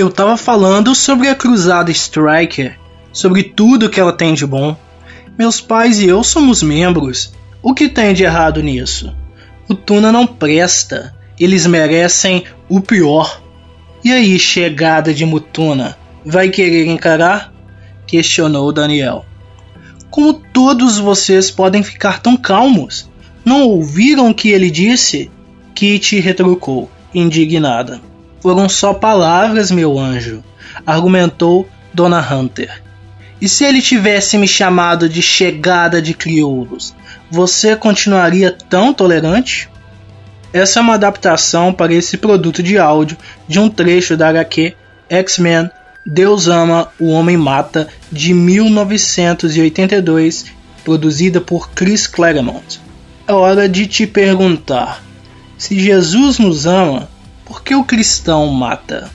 Eu tava falando sobre a Cruzada Striker, sobre tudo que ela tem de bom. Meus pais e eu somos membros. O que tem de errado nisso? O Tuna não presta. Eles merecem o pior. E aí, chegada de Mutuna, vai querer encarar? Questionou Daniel. Como todos vocês podem ficar tão calmos? Não ouviram o que ele disse? Kitty retrucou, indignada. Foram só palavras, meu anjo, argumentou Dona Hunter. E se ele tivesse me chamado de chegada de crioulos, você continuaria tão tolerante? Essa é uma adaptação para esse produto de áudio de um trecho da HQ X-Men Deus Ama, o Homem Mata, de 1982, produzida por Chris Claremont. É hora de te perguntar: se Jesus nos ama, por que o cristão mata?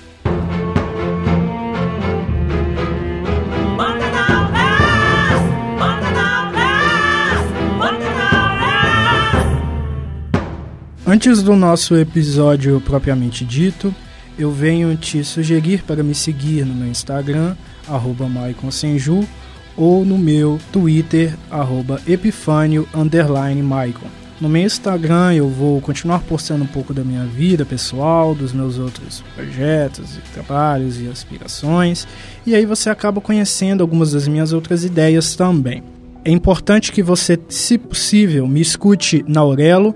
Antes do nosso episódio propriamente dito, eu venho te sugerir para me seguir no meu Instagram, arroba Senju, ou no meu Twitter, arroba Epifânio, No meu Instagram eu vou continuar postando um pouco da minha vida pessoal, dos meus outros projetos e trabalhos e aspirações, e aí você acaba conhecendo algumas das minhas outras ideias também. É importante que você, se possível, me escute na Aurelo,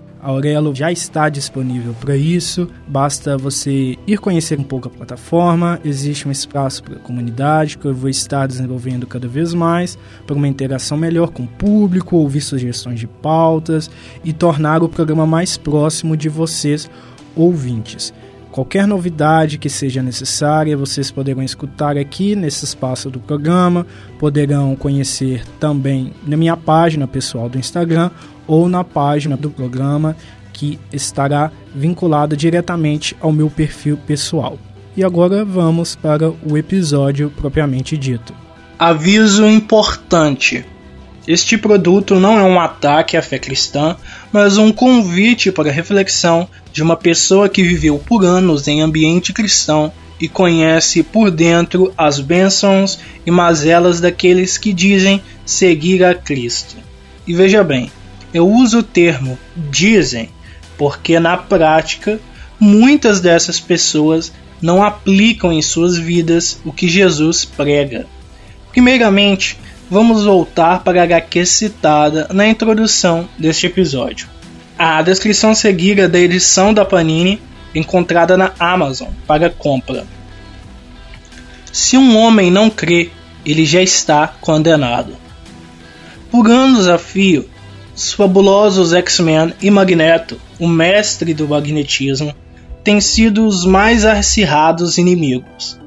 Aurelo já está disponível para isso, basta você ir conhecer um pouco a plataforma. Existe um espaço para a comunidade que eu vou estar desenvolvendo cada vez mais para uma interação melhor com o público, ouvir sugestões de pautas e tornar o programa mais próximo de vocês, ouvintes. Qualquer novidade que seja necessária, vocês poderão escutar aqui nesse espaço do programa, poderão conhecer também na minha página pessoal do Instagram ou na página do programa que estará vinculada diretamente ao meu perfil pessoal. E agora vamos para o episódio propriamente dito. Aviso importante: este produto não é um ataque à fé cristã, mas um convite para reflexão de uma pessoa que viveu por anos em ambiente cristão e conhece por dentro as bênçãos e mazelas daqueles que dizem seguir a Cristo. E veja bem, eu uso o termo dizem porque na prática muitas dessas pessoas não aplicam em suas vidas o que Jesus prega. Primeiramente, vamos voltar para a HQ citada na introdução deste episódio. A descrição seguida da edição da Panini encontrada na Amazon para compra. Se um homem não crê, ele já está condenado. Por anos a fio, os fabulosos X-Men e Magneto, o mestre do magnetismo, têm sido os mais acirrados inimigos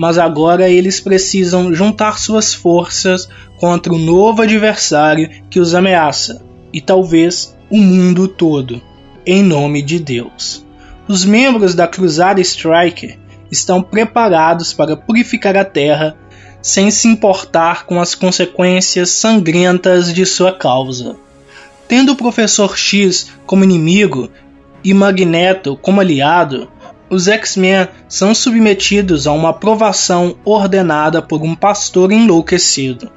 mas agora eles precisam juntar suas forças contra o novo adversário que os ameaça, e talvez o mundo todo, em nome de Deus. Os membros da Cruzada Striker estão preparados para purificar a Terra sem se importar com as consequências sangrentas de sua causa. Tendo o Professor X como inimigo e Magneto como aliado, os X-Men são submetidos a uma aprovação ordenada por um pastor enlouquecido.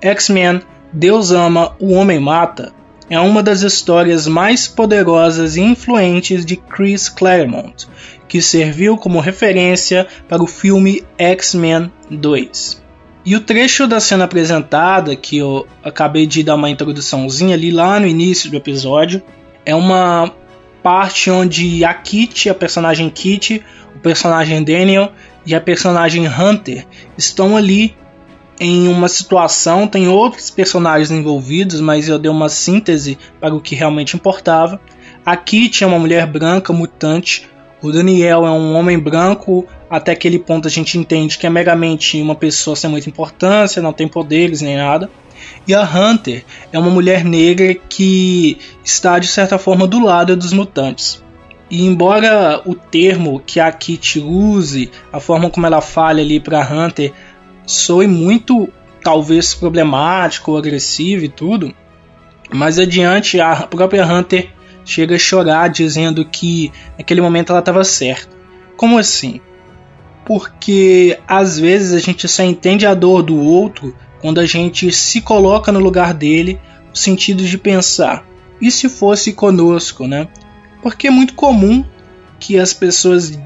X-Men Deus Ama, o Homem Mata é uma das histórias mais poderosas e influentes de Chris Claremont, que serviu como referência para o filme X-Men 2. E o trecho da cena apresentada, que eu acabei de dar uma introduçãozinha ali lá no início do episódio, é uma parte onde a Kitty, a personagem Kitty, o personagem Daniel e a personagem Hunter estão ali em uma situação, tem outros personagens envolvidos, mas eu dei uma síntese para o que realmente importava. A Kitty é uma mulher branca mutante, o Daniel é um homem branco, até aquele ponto a gente entende que é meramente uma pessoa sem muita importância, não tem poderes nem nada. E a Hunter é uma mulher negra que está de certa forma do lado dos mutantes. E embora o termo que a Kit use, a forma como ela fala ali para Hunter, soe muito talvez problemático ou agressivo e tudo, mais adiante a própria Hunter chega a chorar dizendo que naquele momento ela estava certa. Como assim? Porque às vezes a gente só entende a dor do outro quando a gente se coloca no lugar dele, no sentido de pensar, e se fosse conosco, né? Porque é muito comum que as pessoas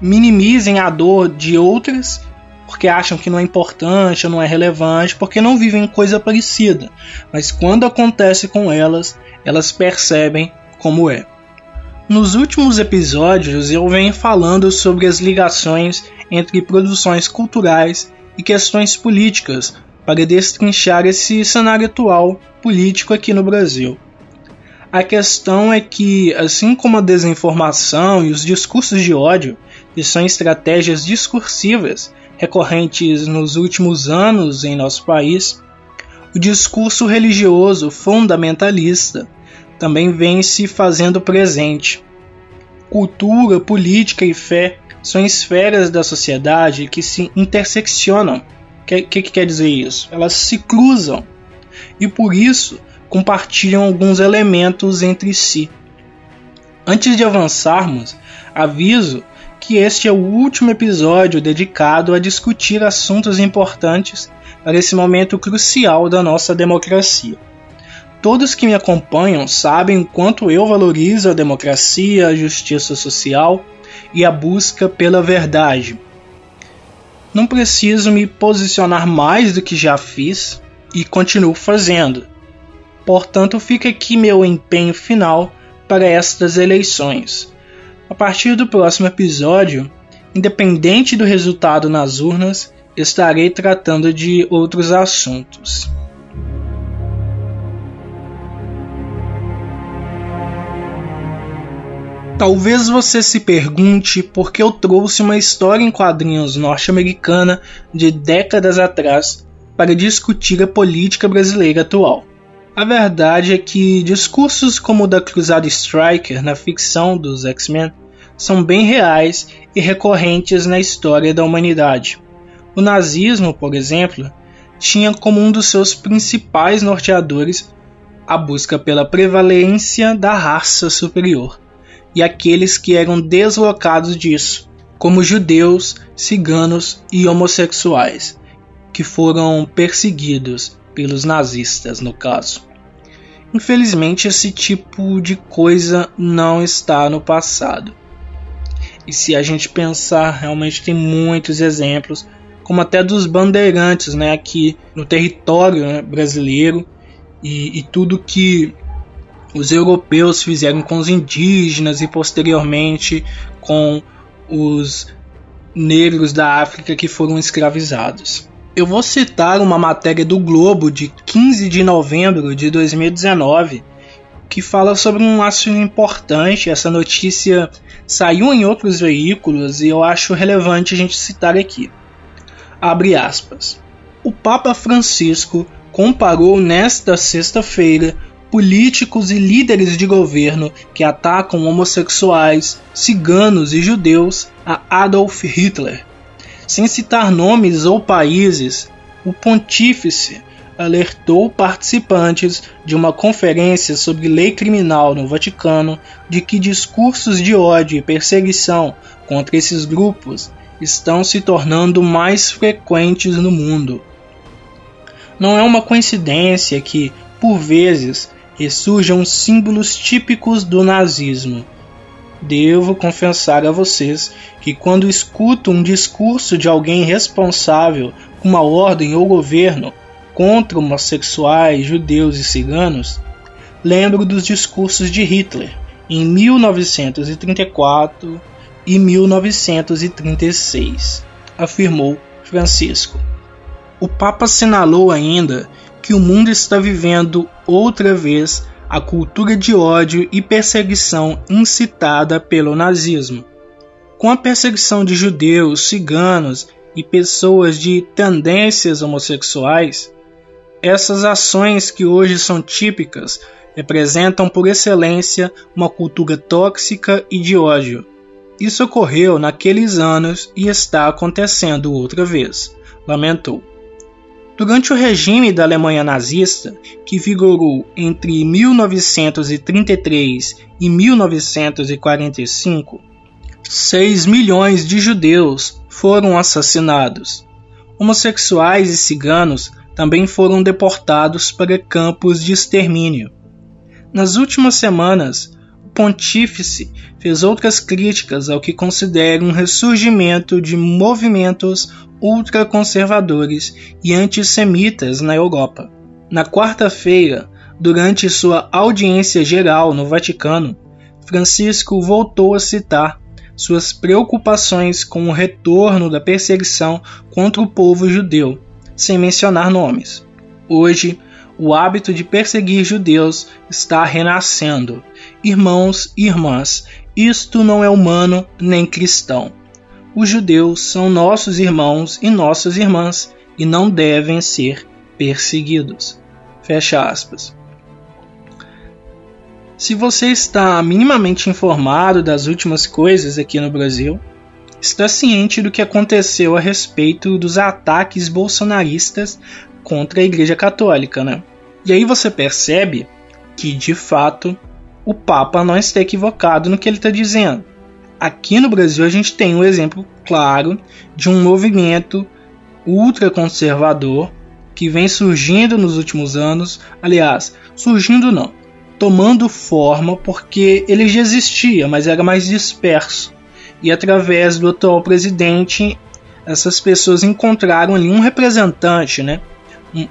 minimizem a dor de outras porque acham que não é importante ou não é relevante, porque não vivem coisa parecida. Mas quando acontece com elas, elas percebem como é. Nos últimos episódios eu venho falando sobre as ligações entre produções culturais e questões políticas para destrinchar esse cenário atual político aqui no Brasil. A questão é que, assim como a desinformação e os discursos de ódio, que são estratégias discursivas recorrentes nos últimos anos em nosso país, o discurso religioso fundamentalista também vem se fazendo presente. Cultura, política e fé são esferas da sociedade que se interseccionam. O que, que, que quer dizer isso? Elas se cruzam e por isso compartilham alguns elementos entre si. Antes de avançarmos, aviso que este é o último episódio dedicado a discutir assuntos importantes para esse momento crucial da nossa democracia. Todos que me acompanham sabem o quanto eu valorizo a democracia, a justiça social e a busca pela verdade. Não preciso me posicionar mais do que já fiz e continuo fazendo. Portanto, fica aqui meu empenho final para estas eleições. A partir do próximo episódio, independente do resultado nas urnas, estarei tratando de outros assuntos. Talvez você se pergunte por que eu trouxe uma história em quadrinhos norte-americana de décadas atrás para discutir a política brasileira atual. A verdade é que discursos como o da Cruzada Striker na ficção dos X-Men são bem reais e recorrentes na história da humanidade. O nazismo, por exemplo, tinha como um dos seus principais norteadores a busca pela prevalência da raça superior e aqueles que eram deslocados disso, como judeus, ciganos e homossexuais, que foram perseguidos pelos nazistas, no caso. Infelizmente, esse tipo de coisa não está no passado. E se a gente pensar, realmente tem muitos exemplos, como até dos bandeirantes, né, aqui no território né, brasileiro, e, e tudo que os europeus fizeram com os indígenas e posteriormente com os negros da África que foram escravizados. Eu vou citar uma matéria do Globo de 15 de novembro de 2019 que fala sobre um assunto importante. Essa notícia saiu em outros veículos e eu acho relevante a gente citar aqui. Abre aspas. O Papa Francisco comparou nesta sexta-feira políticos e líderes de governo que atacam homossexuais, ciganos e judeus a Adolf Hitler sem citar nomes ou países, o pontífice alertou participantes de uma conferência sobre lei criminal no Vaticano de que discursos de ódio e perseguição contra esses grupos estão se tornando mais frequentes no mundo. Não é uma coincidência que, por vezes, ressurjam símbolos típicos do nazismo Devo confessar a vocês que quando escuto um discurso de alguém responsável com uma ordem ou governo contra homossexuais, judeus e ciganos, lembro dos discursos de Hitler em 1934 e 1936, afirmou Francisco. O Papa assinalou ainda que o mundo está vivendo outra vez a cultura de ódio e perseguição incitada pelo nazismo. Com a perseguição de judeus, ciganos e pessoas de tendências homossexuais, essas ações que hoje são típicas representam por excelência uma cultura tóxica e de ódio. Isso ocorreu naqueles anos e está acontecendo outra vez, lamentou. Durante o regime da Alemanha nazista, que vigorou entre 1933 e 1945, 6 milhões de judeus foram assassinados. Homossexuais e ciganos também foram deportados para campos de extermínio. Nas últimas semanas, pontífice fez outras críticas ao que considera um ressurgimento de movimentos ultraconservadores e antissemitas na Europa. Na quarta-feira, durante sua audiência geral no Vaticano, Francisco voltou a citar suas preocupações com o retorno da perseguição contra o povo judeu, sem mencionar nomes. Hoje, o hábito de perseguir judeus está renascendo. Irmãos e irmãs, isto não é humano nem cristão. Os judeus são nossos irmãos e nossas irmãs e não devem ser perseguidos. Fecha aspas. Se você está minimamente informado das últimas coisas aqui no Brasil, está ciente do que aconteceu a respeito dos ataques bolsonaristas contra a Igreja Católica, né? E aí você percebe que, de fato, o Papa não está equivocado no que ele está dizendo. Aqui no Brasil a gente tem um exemplo claro de um movimento ultraconservador que vem surgindo nos últimos anos. Aliás, surgindo não, tomando forma porque ele já existia, mas era mais disperso. E através do atual presidente, essas pessoas encontraram ali um representante, né?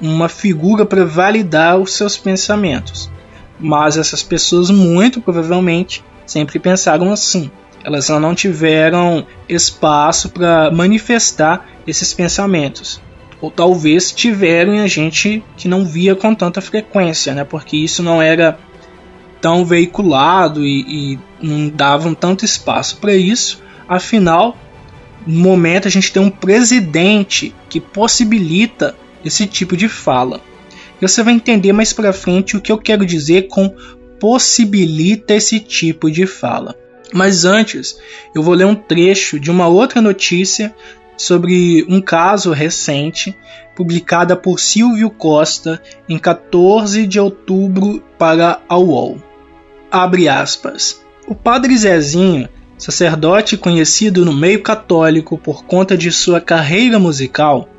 uma figura para validar os seus pensamentos. Mas essas pessoas, muito provavelmente, sempre pensaram assim. Elas não tiveram espaço para manifestar esses pensamentos. Ou talvez tiveram e a gente que não via com tanta frequência, né? porque isso não era tão veiculado e, e não davam tanto espaço para isso. Afinal, no momento a gente tem um presidente que possibilita esse tipo de fala. Você vai entender mais para frente o que eu quero dizer com possibilita esse tipo de fala. Mas antes, eu vou ler um trecho de uma outra notícia sobre um caso recente publicada por Silvio Costa em 14 de outubro para a UOL abre aspas. O padre Zezinho, sacerdote conhecido no meio católico por conta de sua carreira musical,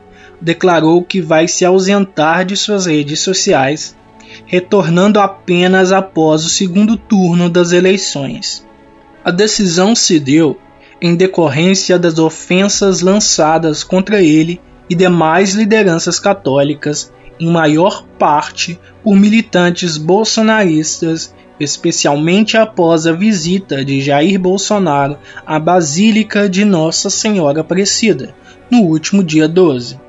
declarou que vai se ausentar de suas redes sociais, retornando apenas após o segundo turno das eleições. A decisão se deu em decorrência das ofensas lançadas contra ele e demais lideranças católicas, em maior parte por militantes bolsonaristas especialmente após a visita de Jair Bolsonaro à Basílica de Nossa Senhora Aparecida, no último dia 12.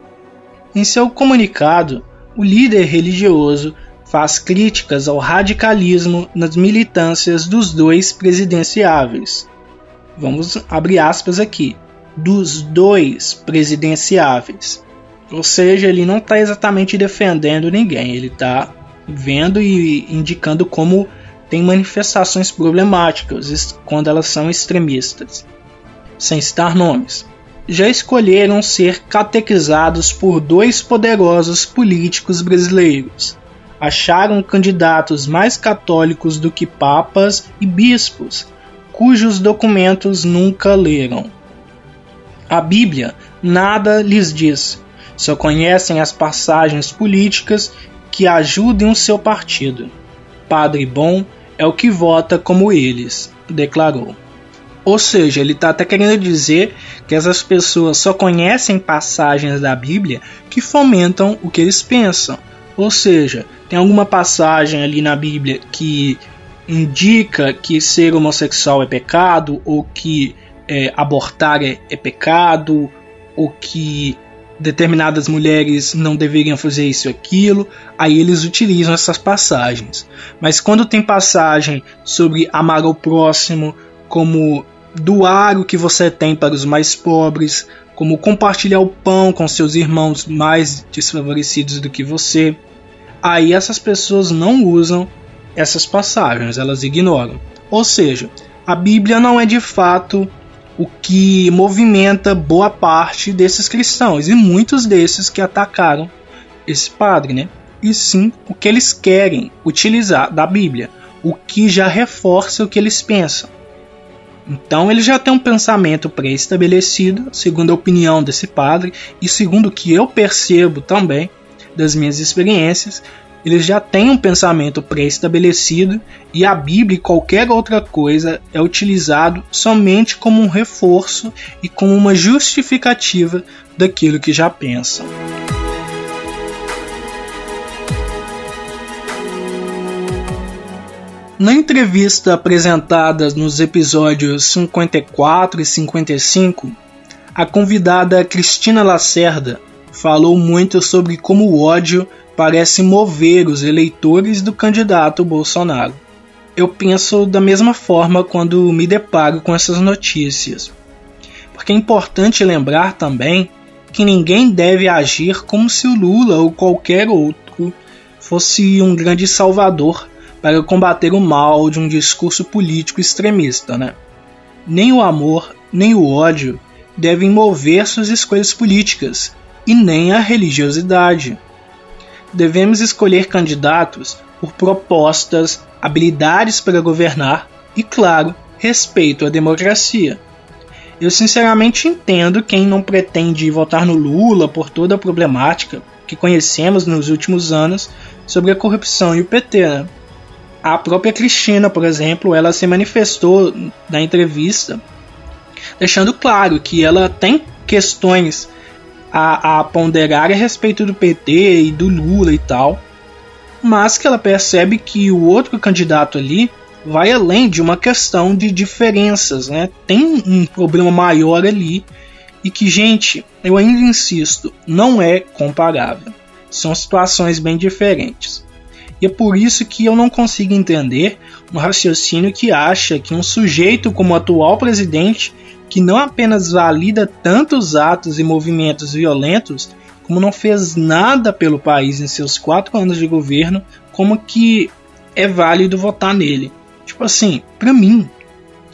Em seu comunicado, o líder religioso faz críticas ao radicalismo nas militâncias dos dois presidenciáveis. Vamos abrir aspas aqui. Dos dois presidenciáveis. Ou seja, ele não está exatamente defendendo ninguém, ele está vendo e indicando como têm manifestações problemáticas quando elas são extremistas, sem citar nomes. Já escolheram ser catequizados por dois poderosos políticos brasileiros. Acharam candidatos mais católicos do que papas e bispos, cujos documentos nunca leram. A Bíblia nada lhes diz, só conhecem as passagens políticas que ajudem o seu partido. Padre bom é o que vota como eles, declarou. Ou seja, ele está até querendo dizer que essas pessoas só conhecem passagens da Bíblia que fomentam o que eles pensam. Ou seja, tem alguma passagem ali na Bíblia que indica que ser homossexual é pecado, ou que é, abortar é, é pecado, ou que determinadas mulheres não deveriam fazer isso e aquilo, aí eles utilizam essas passagens. Mas quando tem passagem sobre amar ao próximo, como doar o que você tem para os mais pobres, como compartilhar o pão com seus irmãos mais desfavorecidos do que você, aí essas pessoas não usam essas passagens, elas ignoram. Ou seja, a Bíblia não é de fato o que movimenta boa parte desses cristãos e muitos desses que atacaram esse padre, né? E sim o que eles querem utilizar da Bíblia, o que já reforça o que eles pensam. Então ele já tem um pensamento pré-estabelecido, segundo a opinião desse padre e segundo o que eu percebo também das minhas experiências, eles já têm um pensamento pré-estabelecido e a Bíblia e qualquer outra coisa é utilizado somente como um reforço e como uma justificativa daquilo que já pensam. Na entrevista apresentada nos episódios 54 e 55, a convidada Cristina Lacerda falou muito sobre como o ódio parece mover os eleitores do candidato Bolsonaro. Eu penso da mesma forma quando me deparo com essas notícias. Porque é importante lembrar também que ninguém deve agir como se o Lula ou qualquer outro fosse um grande salvador para combater o mal de um discurso político extremista, né? Nem o amor, nem o ódio devem mover suas escolhas políticas, e nem a religiosidade. Devemos escolher candidatos por propostas, habilidades para governar e, claro, respeito à democracia. Eu sinceramente entendo quem não pretende votar no Lula por toda a problemática que conhecemos nos últimos anos sobre a corrupção e o PT. Né? A própria Cristina, por exemplo, ela se manifestou na entrevista deixando claro que ela tem questões a, a ponderar a respeito do PT e do Lula e tal, mas que ela percebe que o outro candidato ali vai além de uma questão de diferenças, né? Tem um problema maior ali e que, gente, eu ainda insisto, não é comparável. São situações bem diferentes. E é por isso que eu não consigo entender um raciocínio que acha que um sujeito como o atual presidente que não apenas valida tantos atos e movimentos violentos, como não fez nada pelo país em seus quatro anos de governo, como que é válido votar nele. Tipo assim, pra mim,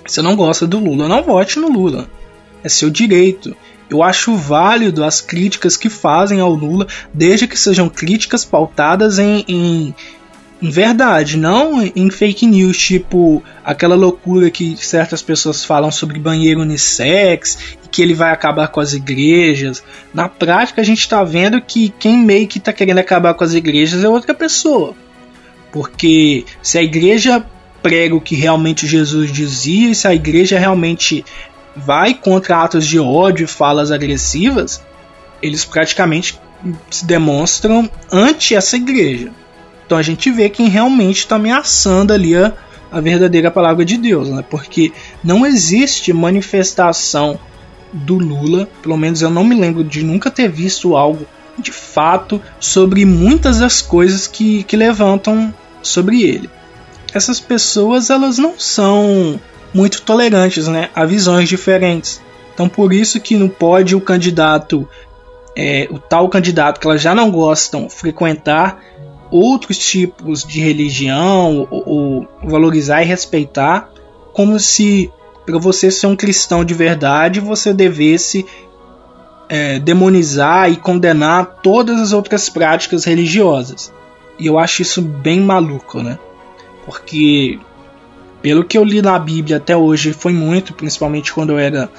se não gosta do Lula, não vote no Lula. É seu direito. Eu acho válido as críticas que fazem ao Lula, desde que sejam críticas pautadas em, em em verdade, não em fake news, tipo aquela loucura que certas pessoas falam sobre banheiro unissex e que ele vai acabar com as igrejas. Na prática, a gente está vendo que quem meio que está querendo acabar com as igrejas é outra pessoa. Porque se a igreja prega o que realmente Jesus dizia, e se a igreja realmente vai contra atos de ódio e falas agressivas, eles praticamente se demonstram anti essa igreja. Então a gente vê quem realmente está ameaçando ali a, a verdadeira palavra de Deus, né? Porque não existe manifestação do Lula, pelo menos eu não me lembro de nunca ter visto algo de fato sobre muitas das coisas que, que levantam sobre ele. Essas pessoas elas não são muito tolerantes né, a visões diferentes. Então por isso que não pode o candidato, é, o tal candidato que elas já não gostam frequentar outros tipos de religião ou, ou valorizar e respeitar, como se para você ser um cristão de verdade você devesse é, demonizar e condenar todas as outras práticas religiosas. E eu acho isso bem maluco, né? Porque pelo que eu li na Bíblia até hoje foi muito, principalmente quando eu era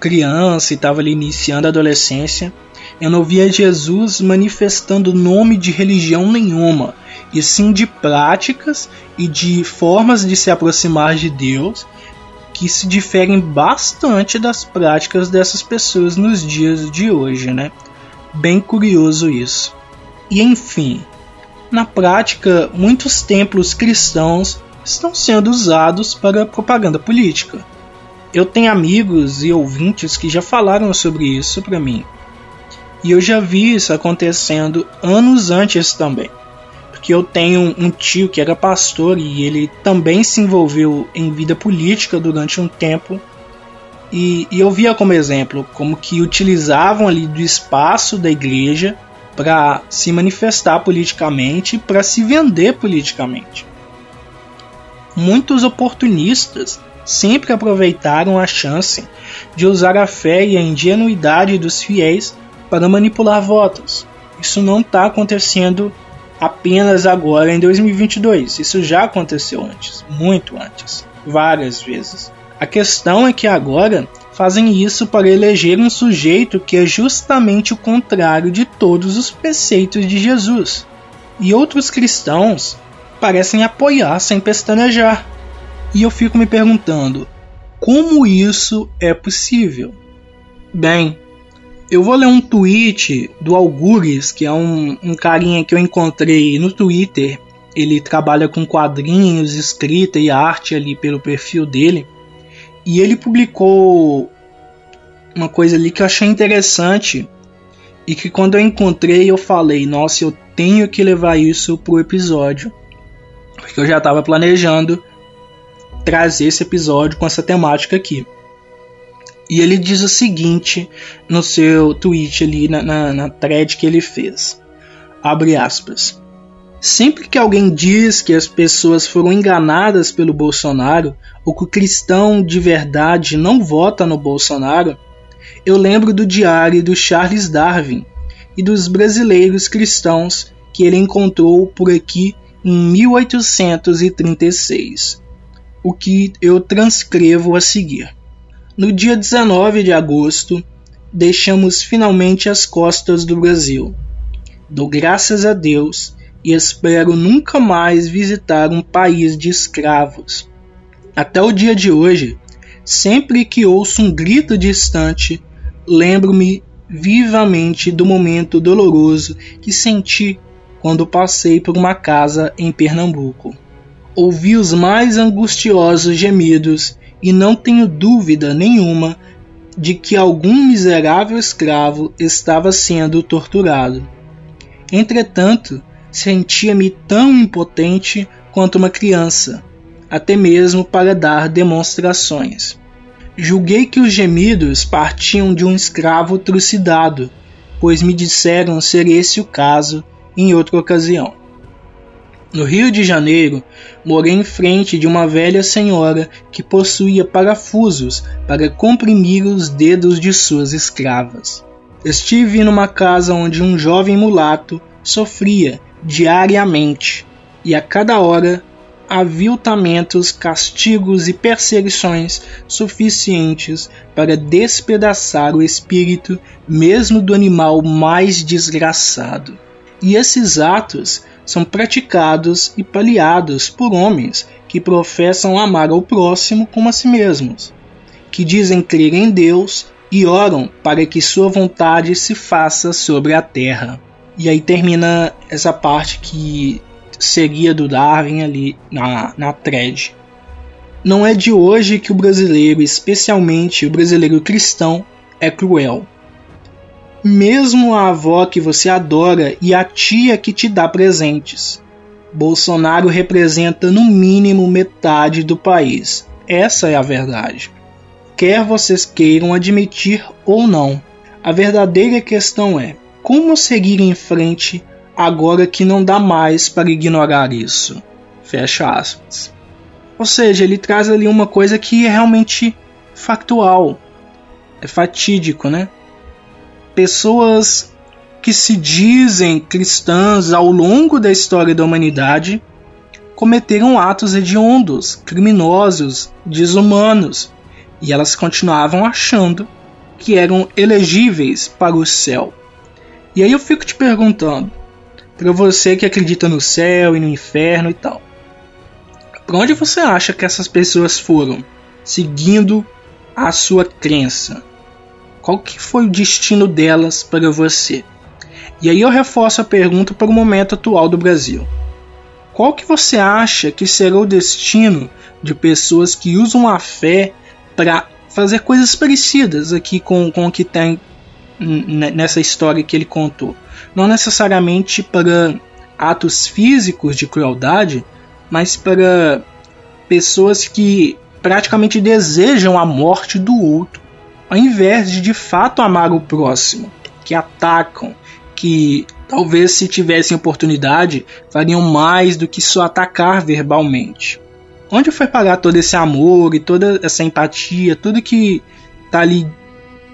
criança e estava ali iniciando a adolescência, eu não via Jesus manifestando nome de religião nenhuma, e sim de práticas e de formas de se aproximar de Deus que se diferem bastante das práticas dessas pessoas nos dias de hoje, né? Bem curioso isso. E enfim, na prática, muitos templos cristãos estão sendo usados para propaganda política. Eu tenho amigos e ouvintes que já falaram sobre isso para mim. E eu já vi isso acontecendo anos antes também. Porque eu tenho um tio que era pastor e ele também se envolveu em vida política durante um tempo. E, e eu via como exemplo como que utilizavam ali do espaço da igreja para se manifestar politicamente, para se vender politicamente. Muitos oportunistas sempre aproveitaram a chance de usar a fé e a ingenuidade dos fiéis para manipular votos. Isso não está acontecendo apenas agora em 2022. Isso já aconteceu antes, muito antes, várias vezes. A questão é que agora fazem isso para eleger um sujeito que é justamente o contrário de todos os preceitos de Jesus. E outros cristãos parecem apoiar sem pestanejar. E eu fico me perguntando: como isso é possível? Bem, eu vou ler um tweet do Algures, que é um, um carinha que eu encontrei no Twitter. Ele trabalha com quadrinhos, escrita e arte ali pelo perfil dele. E ele publicou uma coisa ali que eu achei interessante e que quando eu encontrei eu falei, nossa, eu tenho que levar isso pro episódio. Porque eu já estava planejando trazer esse episódio com essa temática aqui. E ele diz o seguinte no seu tweet ali na, na, na thread que ele fez. Abre aspas. Sempre que alguém diz que as pessoas foram enganadas pelo Bolsonaro ou que o cristão de verdade não vota no Bolsonaro, eu lembro do diário do Charles Darwin e dos brasileiros cristãos que ele encontrou por aqui em 1836, o que eu transcrevo a seguir. No dia 19 de agosto, deixamos finalmente as costas do Brasil. Dou graças a Deus e espero nunca mais visitar um país de escravos. Até o dia de hoje, sempre que ouço um grito distante, lembro-me vivamente do momento doloroso que senti quando passei por uma casa em Pernambuco. Ouvi os mais angustiosos gemidos e não tenho dúvida nenhuma de que algum miserável escravo estava sendo torturado. Entretanto, sentia-me tão impotente quanto uma criança, até mesmo para dar demonstrações. Julguei que os gemidos partiam de um escravo trucidado, pois me disseram ser esse o caso em outra ocasião. No Rio de Janeiro, morei em frente de uma velha senhora que possuía parafusos para comprimir os dedos de suas escravas. Estive numa casa onde um jovem mulato sofria diariamente e a cada hora aviltamentos, castigos e perseguições suficientes para despedaçar o espírito mesmo do animal mais desgraçado. E esses atos são praticados e paliados por homens que professam amar ao próximo como a si mesmos, que dizem crer em Deus e oram para que sua vontade se faça sobre a terra. E aí termina essa parte que seria do Darwin ali na, na thread. Não é de hoje que o brasileiro, especialmente o brasileiro cristão, é cruel mesmo a avó que você adora e a tia que te dá presentes. Bolsonaro representa no mínimo metade do país. Essa é a verdade. Quer vocês queiram admitir ou não, a verdadeira questão é como seguir em frente agora que não dá mais para ignorar isso. Fecha aspas. Ou seja, ele traz ali uma coisa que é realmente factual. É fatídico, né? Pessoas que se dizem cristãs ao longo da história da humanidade cometeram atos hediondos, criminosos, desumanos, e elas continuavam achando que eram elegíveis para o céu. E aí eu fico te perguntando, para você que acredita no céu e no inferno e tal, para onde você acha que essas pessoas foram seguindo a sua crença? Qual que foi o destino delas para você? E aí eu reforço a pergunta para o momento atual do Brasil. Qual que você acha que será o destino de pessoas que usam a fé para fazer coisas parecidas aqui com, com o que tem nessa história que ele contou? Não necessariamente para atos físicos de crueldade, mas para pessoas que praticamente desejam a morte do outro ao invés de de fato amar o próximo, que atacam, que talvez se tivessem oportunidade fariam mais do que só atacar verbalmente. onde foi parar todo esse amor e toda essa empatia, tudo que tá ali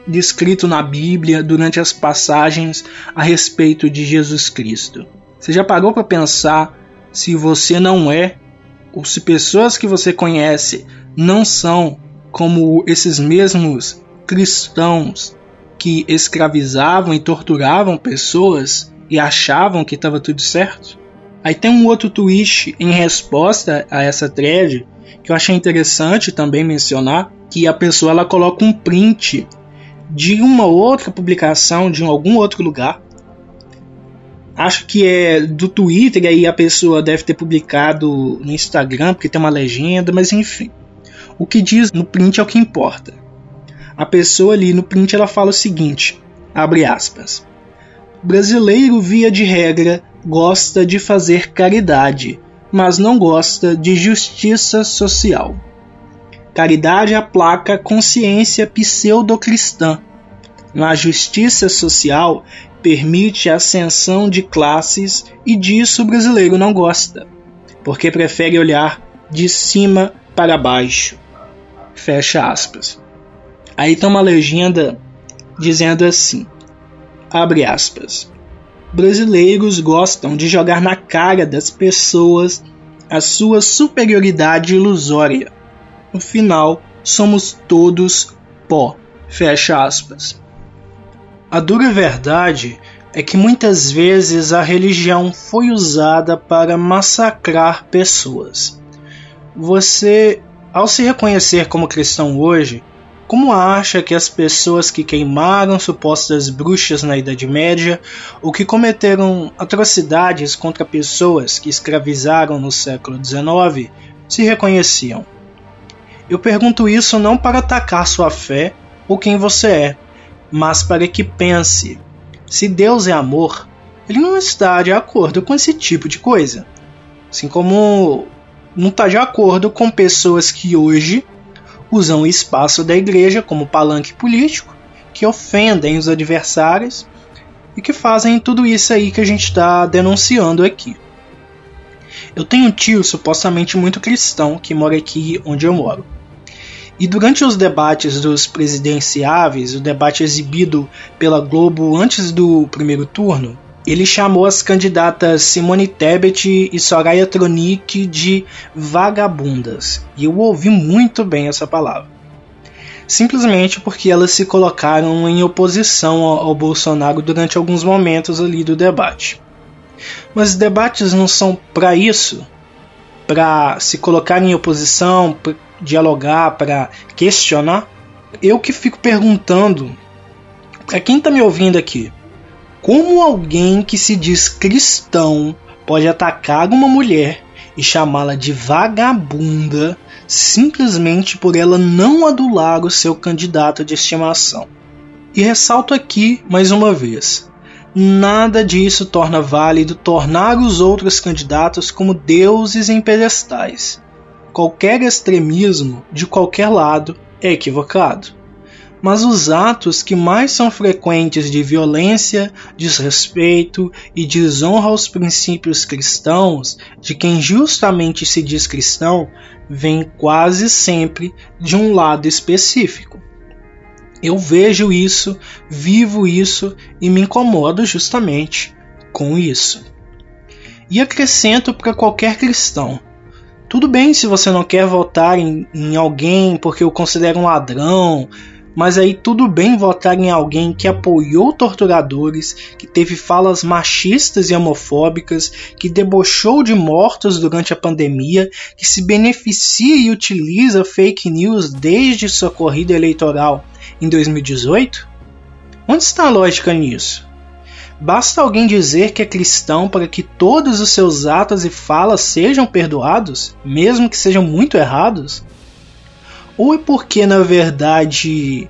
descrito na Bíblia durante as passagens a respeito de Jesus Cristo? Você já parou para pensar se você não é ou se pessoas que você conhece não são como esses mesmos cristãos que escravizavam e torturavam pessoas e achavam que estava tudo certo? Aí tem um outro twist em resposta a essa thread que eu achei interessante também mencionar, que a pessoa ela coloca um print de uma outra publicação de algum outro lugar. Acho que é do Twitter, aí a pessoa deve ter publicado no Instagram, porque tem uma legenda, mas enfim. O que diz no print é o que importa. A pessoa ali no print ela fala o seguinte, abre aspas. Brasileiro via de regra gosta de fazer caridade, mas não gosta de justiça social. Caridade aplaca consciência pseudo-cristã. Na justiça social permite a ascensão de classes e disso o brasileiro não gosta, porque prefere olhar de cima para baixo. Fecha aspas. Aí tem uma legenda dizendo assim: abre aspas. Brasileiros gostam de jogar na cara das pessoas a sua superioridade ilusória. No final, somos todos pó. Fecha aspas. A dura verdade é que muitas vezes a religião foi usada para massacrar pessoas. Você, ao se reconhecer como cristão hoje, como acha que as pessoas que queimaram supostas bruxas na Idade Média ou que cometeram atrocidades contra pessoas que escravizaram no século XIX se reconheciam? Eu pergunto isso não para atacar sua fé ou quem você é, mas para que pense: se Deus é amor, ele não está de acordo com esse tipo de coisa. Assim como não está de acordo com pessoas que hoje usam o espaço da igreja como palanque político, que ofendem os adversários e que fazem tudo isso aí que a gente está denunciando aqui. Eu tenho um tio supostamente muito cristão que mora aqui onde eu moro. E durante os debates dos presidenciáveis, o debate exibido pela Globo antes do primeiro turno, ele chamou as candidatas Simone Tebet e Soraya Tronic de vagabundas. E eu ouvi muito bem essa palavra. Simplesmente porque elas se colocaram em oposição ao Bolsonaro durante alguns momentos ali do debate. Mas debates não são para isso, para se colocar em oposição, para dialogar, para questionar. Eu que fico perguntando, para quem está me ouvindo aqui, como alguém que se diz cristão pode atacar uma mulher e chamá-la de vagabunda simplesmente por ela não adular o seu candidato de estimação? E ressalto aqui mais uma vez: nada disso torna válido tornar os outros candidatos como deuses em pedestais. Qualquer extremismo de qualquer lado é equivocado mas os atos que mais são frequentes de violência, desrespeito e desonra aos princípios cristãos de quem justamente se diz cristão vêm quase sempre de um lado específico. Eu vejo isso, vivo isso e me incomodo justamente com isso. E acrescento para qualquer cristão: tudo bem se você não quer votar em, em alguém porque o considera um ladrão mas aí tudo bem votar em alguém que apoiou torturadores, que teve falas machistas e homofóbicas, que debochou de mortos durante a pandemia, que se beneficia e utiliza fake news desde sua corrida eleitoral em 2018? Onde está a lógica nisso? Basta alguém dizer que é cristão para que todos os seus atos e falas sejam perdoados, mesmo que sejam muito errados? Ou é porque, na verdade,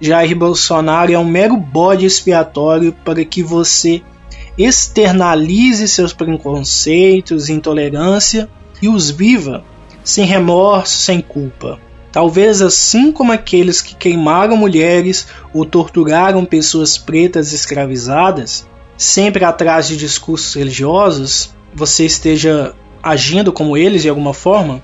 Jair Bolsonaro é um mero bode expiatório para que você externalize seus preconceitos intolerância e os viva sem remorso, sem culpa. Talvez assim como aqueles que queimaram mulheres ou torturaram pessoas pretas escravizadas, sempre atrás de discursos religiosos, você esteja agindo como eles de alguma forma?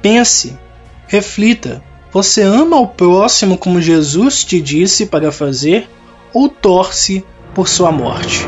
Pense, reflita. Você ama o próximo como Jesus te disse para fazer ou torce por sua morte?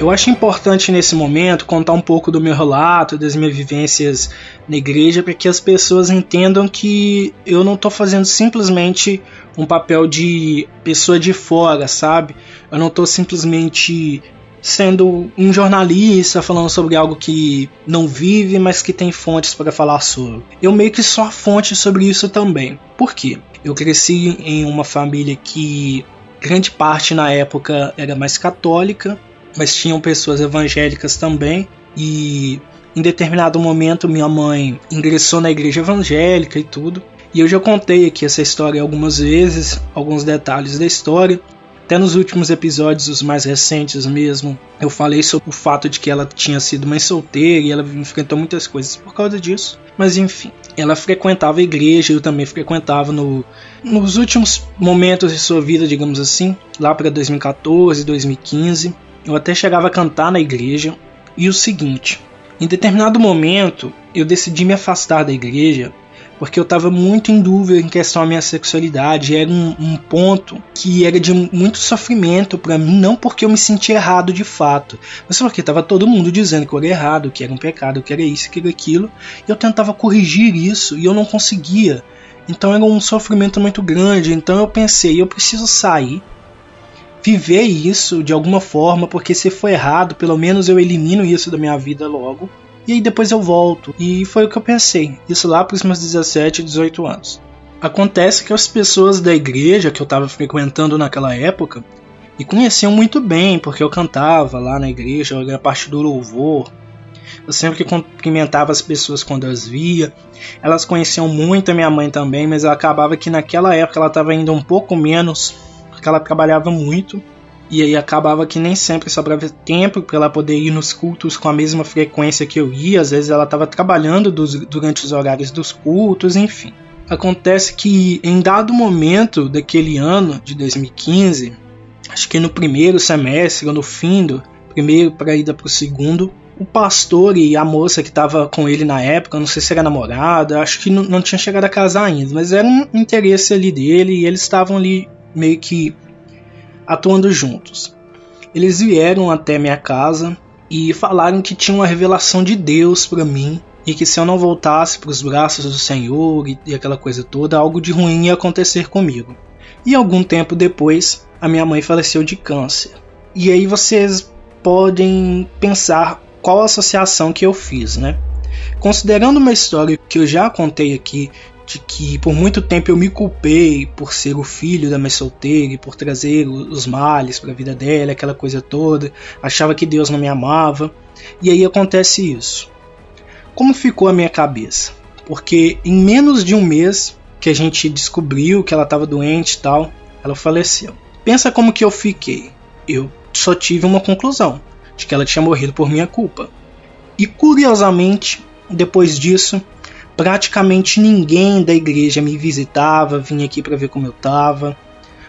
Eu acho importante nesse momento contar um pouco do meu relato, das minhas vivências na igreja, para que as pessoas entendam que eu não estou fazendo simplesmente um papel de pessoa de fora, sabe? Eu não estou simplesmente sendo um jornalista falando sobre algo que não vive, mas que tem fontes para falar sobre. Eu meio que sou a fonte sobre isso também. Por quê? Eu cresci em uma família que grande parte na época era mais católica mas tinham pessoas evangélicas também. E em determinado momento minha mãe ingressou na igreja evangélica e tudo. E eu já contei aqui essa história algumas vezes, alguns detalhes da história. Até nos últimos episódios, os mais recentes mesmo, eu falei sobre o fato de que ela tinha sido mãe solteira e ela enfrentou muitas coisas por causa disso. Mas enfim, ela frequentava a igreja, eu também frequentava no, nos últimos momentos de sua vida, digamos assim, lá para 2014, 2015. Eu até chegava a cantar na igreja. E o seguinte: em determinado momento eu decidi me afastar da igreja porque eu estava muito em dúvida em questão à minha sexualidade. Era um, um ponto que era de muito sofrimento para mim, não porque eu me sentia errado de fato, mas porque estava todo mundo dizendo que eu era errado, que era um pecado, que era isso, que era aquilo. E eu tentava corrigir isso e eu não conseguia. Então era um sofrimento muito grande. Então eu pensei, eu preciso sair viver isso de alguma forma, porque se for errado, pelo menos eu elimino isso da minha vida logo. E aí depois eu volto. E foi o que eu pensei. Isso lá para os meus 17, 18 anos. Acontece que as pessoas da igreja que eu estava frequentando naquela época me conheciam muito bem, porque eu cantava lá na igreja, eu era parte do louvor. Eu sempre cumprimentava as pessoas quando as via. Elas conheciam muito a minha mãe também, mas acabava que naquela época ela estava indo um pouco menos porque ela trabalhava muito e aí acabava que nem sempre sobrava tempo para ela poder ir nos cultos com a mesma frequência que eu ia. Às vezes ela estava trabalhando dos, durante os horários dos cultos, enfim. Acontece que em dado momento daquele ano de 2015, acho que no primeiro semestre ou no fim do primeiro para ida para o segundo, o pastor e a moça que estava com ele na época, não sei se era namorada, acho que não, não tinha chegado a casar ainda, mas era um interesse ali dele e eles estavam ali meio que atuando juntos. Eles vieram até minha casa e falaram que tinha uma revelação de Deus para mim e que se eu não voltasse para os braços do Senhor e, e aquela coisa toda, algo de ruim ia acontecer comigo. E algum tempo depois, a minha mãe faleceu de câncer. E aí vocês podem pensar qual associação que eu fiz, né? Considerando uma história que eu já contei aqui de que por muito tempo eu me culpei por ser o filho da mãe solteira e por trazer os males para a vida dela, aquela coisa toda, achava que Deus não me amava, e aí acontece isso. Como ficou a minha cabeça? Porque em menos de um mês que a gente descobriu que ela estava doente e tal, ela faleceu. Pensa como que eu fiquei. Eu só tive uma conclusão, de que ela tinha morrido por minha culpa. E curiosamente, depois disso, praticamente ninguém da igreja me visitava, vinha aqui para ver como eu estava.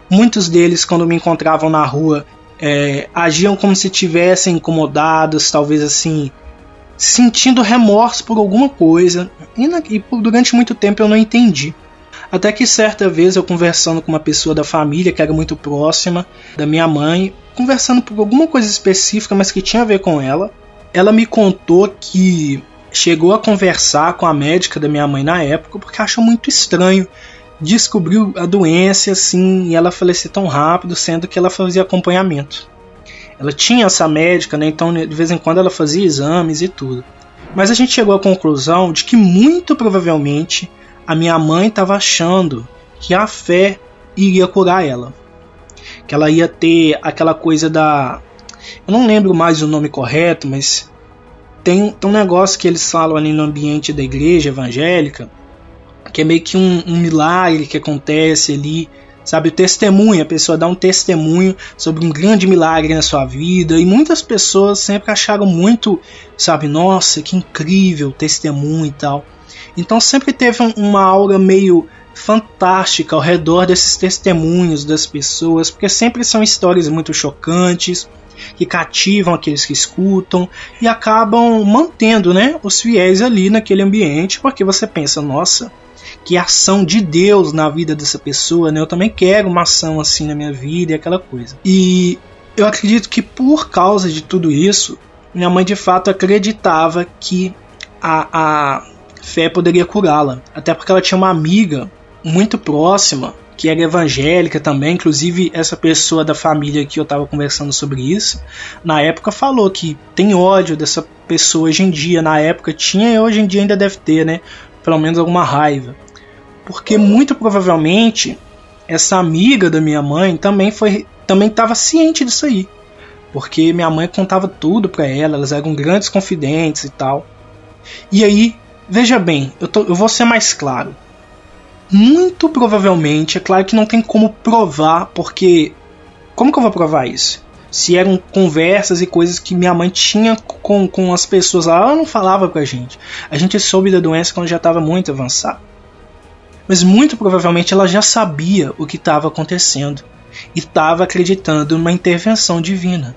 Muitos deles, quando me encontravam na rua, é, agiam como se tivessem incomodados, talvez assim, sentindo remorso por alguma coisa. E, na, e por, durante muito tempo eu não entendi. Até que certa vez eu conversando com uma pessoa da família que era muito próxima da minha mãe, conversando por alguma coisa específica, mas que tinha a ver com ela, ela me contou que chegou a conversar com a médica da minha mãe na época porque achou muito estranho. Descobriu a doença assim e ela faleceu tão rápido, sendo que ela fazia acompanhamento. Ela tinha essa médica, né? Então de vez em quando ela fazia exames e tudo. Mas a gente chegou à conclusão de que muito provavelmente a minha mãe estava achando que a fé iria curar ela. Que ela ia ter aquela coisa da. Eu não lembro mais o nome correto, mas tem, tem um negócio que eles falam ali no ambiente da igreja evangélica, que é meio que um, um milagre que acontece ali, sabe? O testemunho, a pessoa dá um testemunho sobre um grande milagre na sua vida, e muitas pessoas sempre acharam muito, sabe? Nossa, que incrível testemunho e tal. Então sempre teve uma aura meio fantástica ao redor desses testemunhos das pessoas, porque sempre são histórias muito chocantes, que cativam aqueles que escutam e acabam mantendo né, os fiéis ali naquele ambiente, porque você pensa, nossa, que ação de Deus na vida dessa pessoa, né? Eu também quero uma ação assim na minha vida e aquela coisa. E eu acredito que por causa de tudo isso, minha mãe de fato acreditava que a, a fé poderia curá-la. Até porque ela tinha uma amiga muito próxima que era evangélica também, inclusive essa pessoa da família que eu estava conversando sobre isso, na época falou que tem ódio dessa pessoa hoje em dia, na época tinha e hoje em dia ainda deve ter, né? Pelo menos alguma raiva. Porque muito provavelmente essa amiga da minha mãe também foi também estava ciente disso aí. Porque minha mãe contava tudo para ela, elas eram grandes confidentes e tal. E aí, veja bem, eu, tô, eu vou ser mais claro. Muito provavelmente, é claro que não tem como provar, porque. Como que eu vou provar isso? Se eram conversas e coisas que minha mãe tinha com, com as pessoas lá, ela não falava pra gente. A gente soube da doença quando já estava muito avançado. Mas muito provavelmente ela já sabia o que estava acontecendo e estava acreditando numa intervenção divina,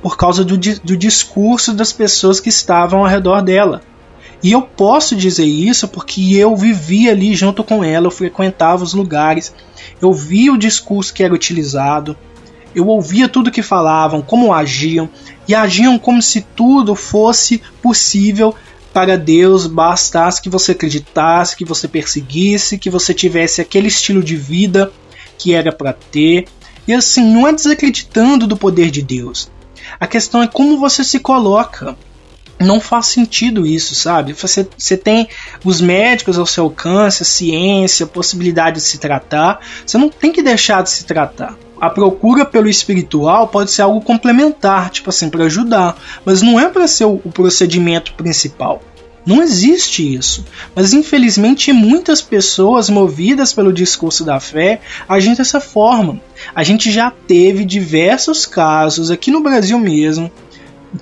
por causa do, do discurso das pessoas que estavam ao redor dela e eu posso dizer isso porque eu vivia ali junto com ela, eu frequentava os lugares, eu via o discurso que era utilizado, eu ouvia tudo que falavam, como agiam, e agiam como se tudo fosse possível para Deus, bastasse que você acreditasse, que você perseguisse, que você tivesse aquele estilo de vida que era para ter. E assim, não é desacreditando do poder de Deus. A questão é como você se coloca não faz sentido isso, sabe? Você, você tem os médicos ao seu alcance, a ciência, a possibilidade de se tratar. Você não tem que deixar de se tratar. A procura pelo espiritual pode ser algo complementar, tipo assim, para ajudar, mas não é para ser o, o procedimento principal. Não existe isso. Mas infelizmente muitas pessoas movidas pelo discurso da fé agem dessa forma. A gente já teve diversos casos aqui no Brasil mesmo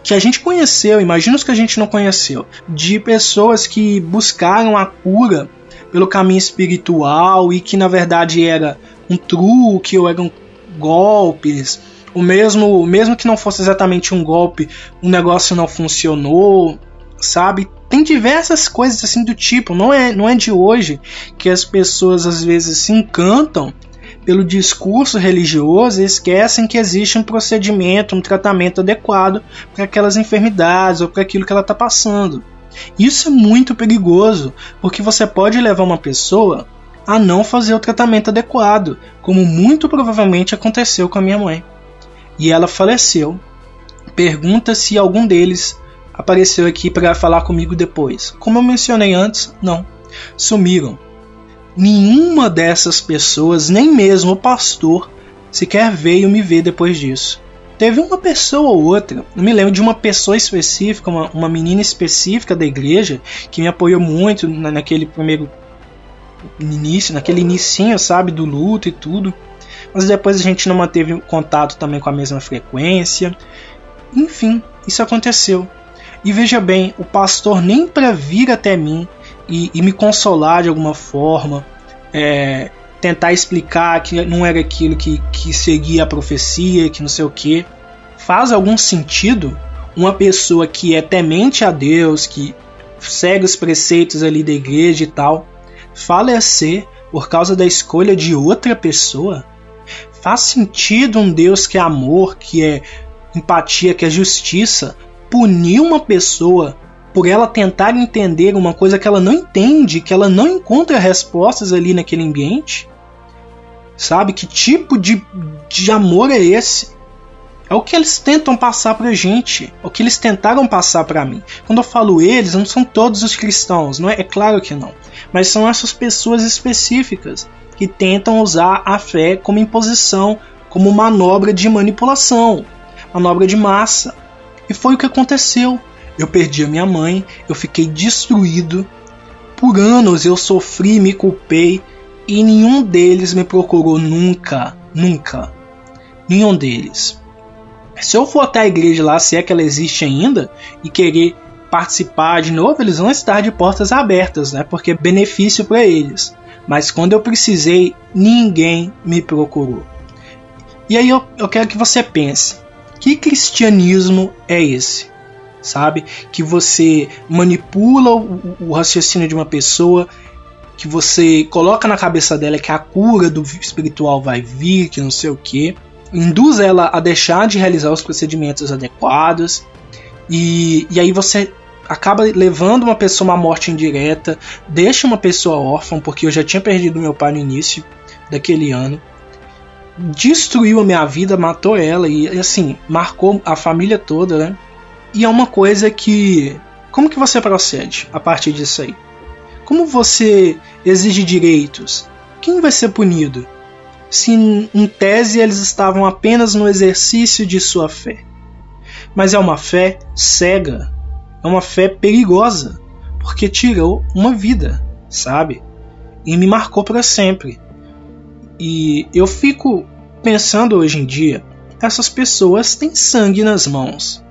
que a gente conheceu, imagina os que a gente não conheceu, de pessoas que buscaram a cura pelo caminho espiritual e que na verdade era um truque ou eram golpes, o mesmo, mesmo que não fosse exatamente um golpe, o negócio não funcionou, sabe? Tem diversas coisas assim do tipo, não é, não é de hoje que as pessoas às vezes se encantam pelo discurso religioso e esquecem que existe um procedimento, um tratamento adequado para aquelas enfermidades ou para aquilo que ela está passando. Isso é muito perigoso, porque você pode levar uma pessoa a não fazer o tratamento adequado, como muito provavelmente aconteceu com a minha mãe. E ela faleceu. Pergunta se algum deles apareceu aqui para falar comigo depois. Como eu mencionei antes, não. Sumiram Nenhuma dessas pessoas, nem mesmo o pastor, sequer veio me ver depois disso. Teve uma pessoa ou outra, não me lembro de uma pessoa específica, uma, uma menina específica da igreja, que me apoiou muito na, naquele primeiro início, naquele inicinho, sabe, do luto e tudo. Mas depois a gente não manteve contato também com a mesma frequência. Enfim, isso aconteceu. E veja bem, o pastor nem para vir até mim e, e me consolar de alguma forma, é, tentar explicar que não era aquilo que, que seguia a profecia, que não sei o que. Faz algum sentido uma pessoa que é temente a Deus, que segue os preceitos ali da igreja e tal, falecer por causa da escolha de outra pessoa? Faz sentido um Deus que é amor, que é empatia, que é justiça, punir uma pessoa por ela tentar entender uma coisa que ela não entende, que ela não encontra respostas ali naquele ambiente? Sabe? Que tipo de, de amor é esse? É o que eles tentam passar pra gente, é o que eles tentaram passar para mim. Quando eu falo eles, não são todos os cristãos, não é? É claro que não. Mas são essas pessoas específicas que tentam usar a fé como imposição, como manobra de manipulação, manobra de massa. E foi o que aconteceu. Eu perdi a minha mãe, eu fiquei destruído. Por anos eu sofri, me culpei e nenhum deles me procurou nunca, nunca. Nenhum deles. Se eu for até a igreja lá, se é que ela existe ainda, e querer participar de novo, eles vão estar de portas abertas, né? Porque é benefício para eles. Mas quando eu precisei, ninguém me procurou. E aí eu, eu quero que você pense: Que cristianismo é esse? Sabe? Que você manipula o, o raciocínio de uma pessoa, que você coloca na cabeça dela que a cura do espiritual vai vir, que não sei o que, induz ela a deixar de realizar os procedimentos adequados, e, e aí você acaba levando uma pessoa a uma morte indireta, deixa uma pessoa órfã, porque eu já tinha perdido meu pai no início daquele ano. Destruiu a minha vida, matou ela e assim, marcou a família toda, né? E é uma coisa que como que você procede a partir disso aí? Como você exige direitos? Quem vai ser punido? Se em tese eles estavam apenas no exercício de sua fé. Mas é uma fé cega, é uma fé perigosa, porque tirou uma vida, sabe? E me marcou para sempre. E eu fico pensando hoje em dia, essas pessoas têm sangue nas mãos.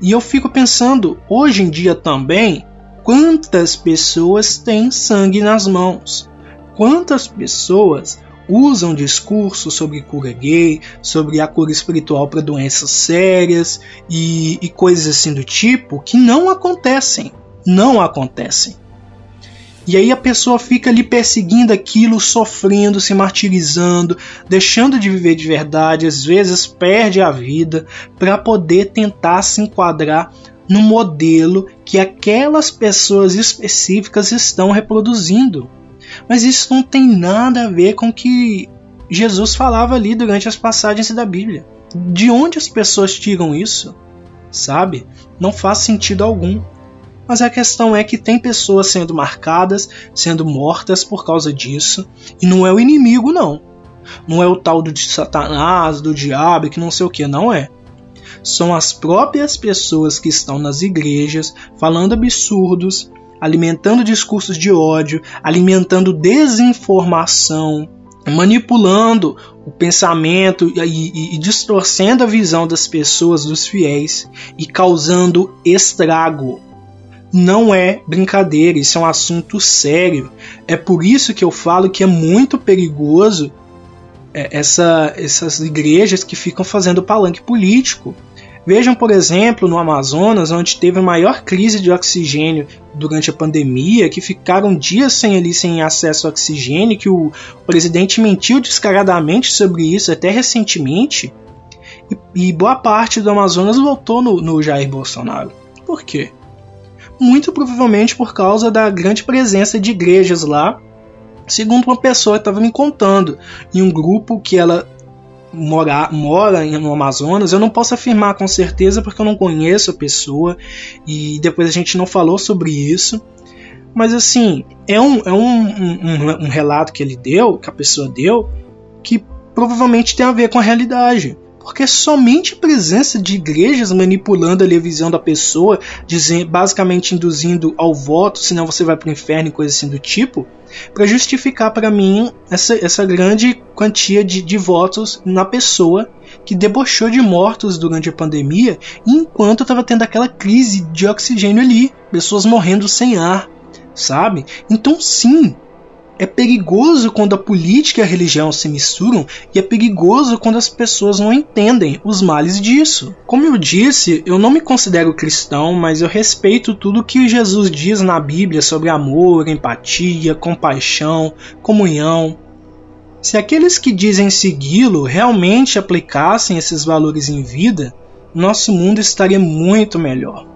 E eu fico pensando hoje em dia também, quantas pessoas têm sangue nas mãos? Quantas pessoas usam discursos sobre cura gay, sobre a cura espiritual para doenças sérias e, e coisas assim do tipo que não acontecem. Não acontecem. E aí a pessoa fica ali perseguindo aquilo, sofrendo, se martirizando, deixando de viver de verdade, às vezes perde a vida para poder tentar se enquadrar no modelo que aquelas pessoas específicas estão reproduzindo. Mas isso não tem nada a ver com o que Jesus falava ali durante as passagens da Bíblia. De onde as pessoas tiram isso? Sabe? Não faz sentido algum. Mas a questão é que tem pessoas sendo marcadas, sendo mortas por causa disso, e não é o inimigo, não. Não é o tal do Satanás, do diabo, que não sei o que, não é. São as próprias pessoas que estão nas igrejas falando absurdos, alimentando discursos de ódio, alimentando desinformação, manipulando o pensamento e, e, e, distorcendo a visão das pessoas, dos fiéis e causando estrago. Não é brincadeira, isso é um assunto sério. É por isso que eu falo que é muito perigoso é, essa, essas igrejas que ficam fazendo palanque político. Vejam, por exemplo, no Amazonas, onde teve a maior crise de oxigênio durante a pandemia, que ficaram dias sem ali sem acesso ao oxigênio, que o presidente mentiu descaradamente sobre isso até recentemente. E, e boa parte do Amazonas voltou no, no Jair Bolsonaro. Por quê? Muito provavelmente por causa da grande presença de igrejas lá segundo uma pessoa estava me contando, em um grupo que ela mora, mora no Amazonas. Eu não posso afirmar com certeza porque eu não conheço a pessoa e depois a gente não falou sobre isso. Mas assim, é um, é um, um, um relato que ele deu, que a pessoa deu, que provavelmente tem a ver com a realidade porque somente a presença de igrejas manipulando ali a visão da pessoa, dizendo, basicamente induzindo ao voto, senão você vai para o inferno e coisa assim do tipo, para justificar para mim essa, essa grande quantia de, de votos na pessoa que debochou de mortos durante a pandemia, enquanto estava tendo aquela crise de oxigênio ali, pessoas morrendo sem ar, sabe? Então sim, é perigoso quando a política e a religião se misturam e é perigoso quando as pessoas não entendem os males disso. Como eu disse, eu não me considero cristão, mas eu respeito tudo que Jesus diz na Bíblia sobre amor, empatia, compaixão, comunhão. Se aqueles que dizem segui-lo realmente aplicassem esses valores em vida, nosso mundo estaria muito melhor.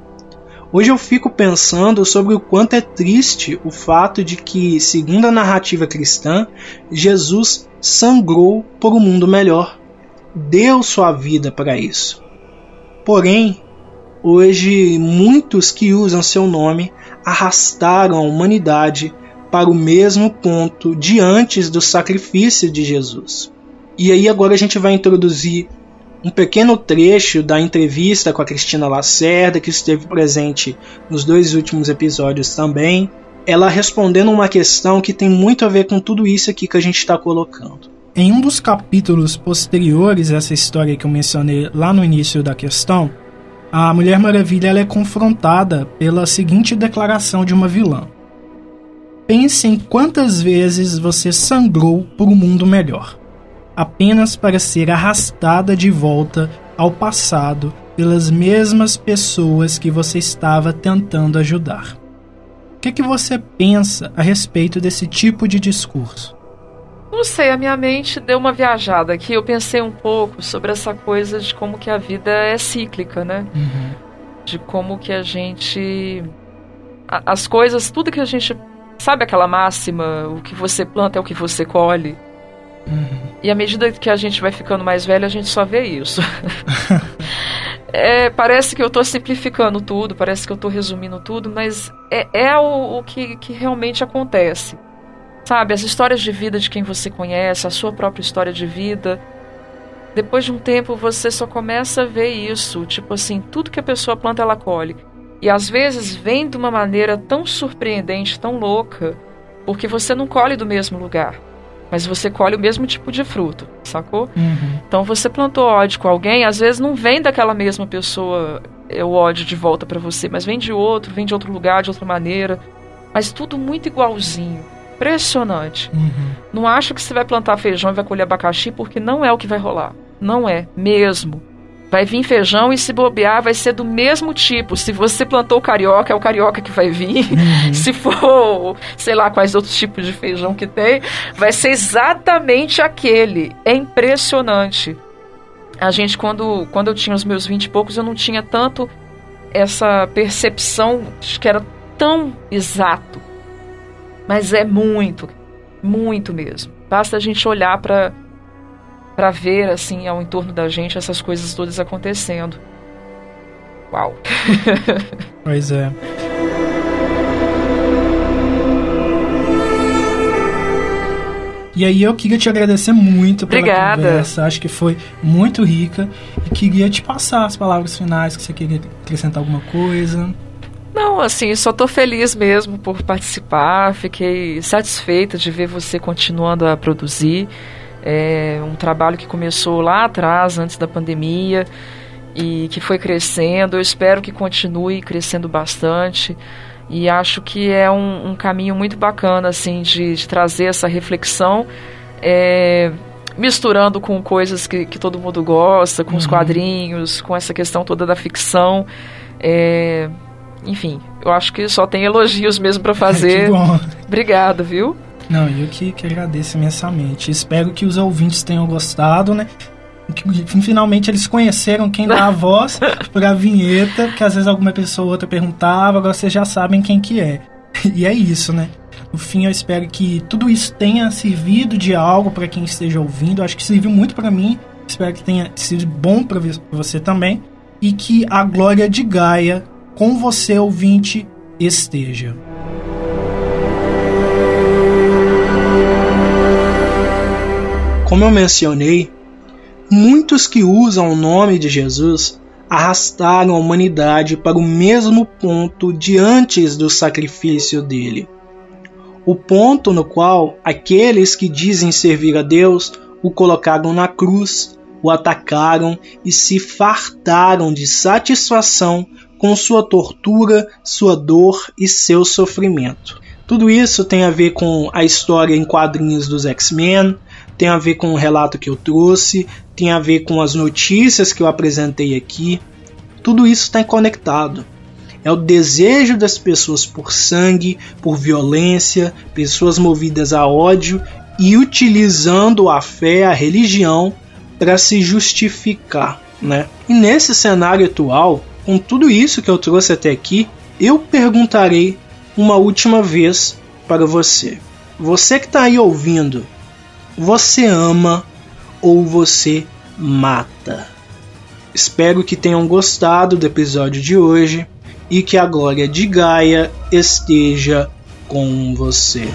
Hoje eu fico pensando sobre o quanto é triste o fato de que, segundo a narrativa cristã, Jesus sangrou por um mundo melhor. Deu sua vida para isso. Porém, hoje muitos que usam seu nome arrastaram a humanidade para o mesmo ponto de antes do sacrifício de Jesus. E aí agora a gente vai introduzir um pequeno trecho da entrevista com a Cristina Lacerda, que esteve presente nos dois últimos episódios também, ela respondendo uma questão que tem muito a ver com tudo isso aqui que a gente está colocando. Em um dos capítulos posteriores a essa história que eu mencionei lá no início da questão, a Mulher Maravilha é confrontada pela seguinte declaração de uma vilã: Pense em quantas vezes você sangrou por um mundo melhor apenas para ser arrastada de volta ao passado pelas mesmas pessoas que você estava tentando ajudar. O que, que você pensa a respeito desse tipo de discurso? Não sei, a minha mente deu uma viajada aqui. Eu pensei um pouco sobre essa coisa de como que a vida é cíclica, né? Uhum. De como que a gente. As coisas, tudo que a gente. Sabe aquela máxima? O que você planta é o que você colhe. Uhum. E à medida que a gente vai ficando mais velho, a gente só vê isso. é, parece que eu estou simplificando tudo, parece que eu estou resumindo tudo, mas é, é o, o que, que realmente acontece. Sabe, as histórias de vida de quem você conhece, a sua própria história de vida. Depois de um tempo você só começa a ver isso, tipo assim, tudo que a pessoa planta ela colhe. E às vezes vem de uma maneira tão surpreendente, tão louca, porque você não colhe do mesmo lugar mas você colhe o mesmo tipo de fruto, sacou? Uhum. Então você plantou ódio com alguém, às vezes não vem daquela mesma pessoa é, o ódio de volta para você, mas vem de outro, vem de outro lugar, de outra maneira, mas tudo muito igualzinho. Impressionante. Uhum. Não acho que você vai plantar feijão e vai colher abacaxi, porque não é o que vai rolar. Não é, mesmo. Vai vir feijão e se bobear vai ser do mesmo tipo. Se você plantou carioca, é o carioca que vai vir. Uhum. Se for, sei lá, quais outros tipos de feijão que tem, vai ser exatamente aquele. É impressionante. A gente, quando, quando eu tinha os meus vinte e poucos, eu não tinha tanto essa percepção de que era tão exato. Mas é muito, muito mesmo. Basta a gente olhar para para ver assim ao entorno da gente essas coisas todas acontecendo. Uau. pois é. E aí eu queria te agradecer muito pela Obrigada. conversa. Acho que foi muito rica. E queria te passar as palavras finais, que você queria acrescentar alguma coisa. Não, assim, só tô feliz mesmo por participar. Fiquei satisfeita de ver você continuando a produzir. É um trabalho que começou lá atrás, antes da pandemia, e que foi crescendo. Eu espero que continue crescendo bastante. E acho que é um, um caminho muito bacana, assim, de, de trazer essa reflexão. É, misturando com coisas que, que todo mundo gosta, com uhum. os quadrinhos, com essa questão toda da ficção. É, enfim, eu acho que só tem elogios mesmo para fazer. que bom. Obrigado, viu? Não, eu que, que agradeço imensamente. Espero que os ouvintes tenham gostado, né? Que, finalmente eles conheceram quem dá a voz para a vinheta, que às vezes alguma pessoa ou outra perguntava, agora vocês já sabem quem que é. E é isso, né? No fim, eu espero que tudo isso tenha servido de algo para quem esteja ouvindo. acho que serviu muito para mim. Espero que tenha sido bom para você também. E que a glória de Gaia com você, ouvinte, esteja. Como eu mencionei, muitos que usam o nome de Jesus arrastaram a humanidade para o mesmo ponto de antes do sacrifício dele. O ponto no qual aqueles que dizem servir a Deus o colocaram na cruz, o atacaram e se fartaram de satisfação com sua tortura, sua dor e seu sofrimento. Tudo isso tem a ver com a história em quadrinhos dos X-Men, tem a ver com o relato que eu trouxe, tem a ver com as notícias que eu apresentei aqui. Tudo isso está conectado. É o desejo das pessoas por sangue, por violência, pessoas movidas a ódio e utilizando a fé, a religião, para se justificar. Né? E nesse cenário atual, com tudo isso que eu trouxe até aqui, eu perguntarei uma última vez para você. Você que está aí ouvindo, você ama ou você mata. Espero que tenham gostado do episódio de hoje e que a glória de Gaia esteja com você.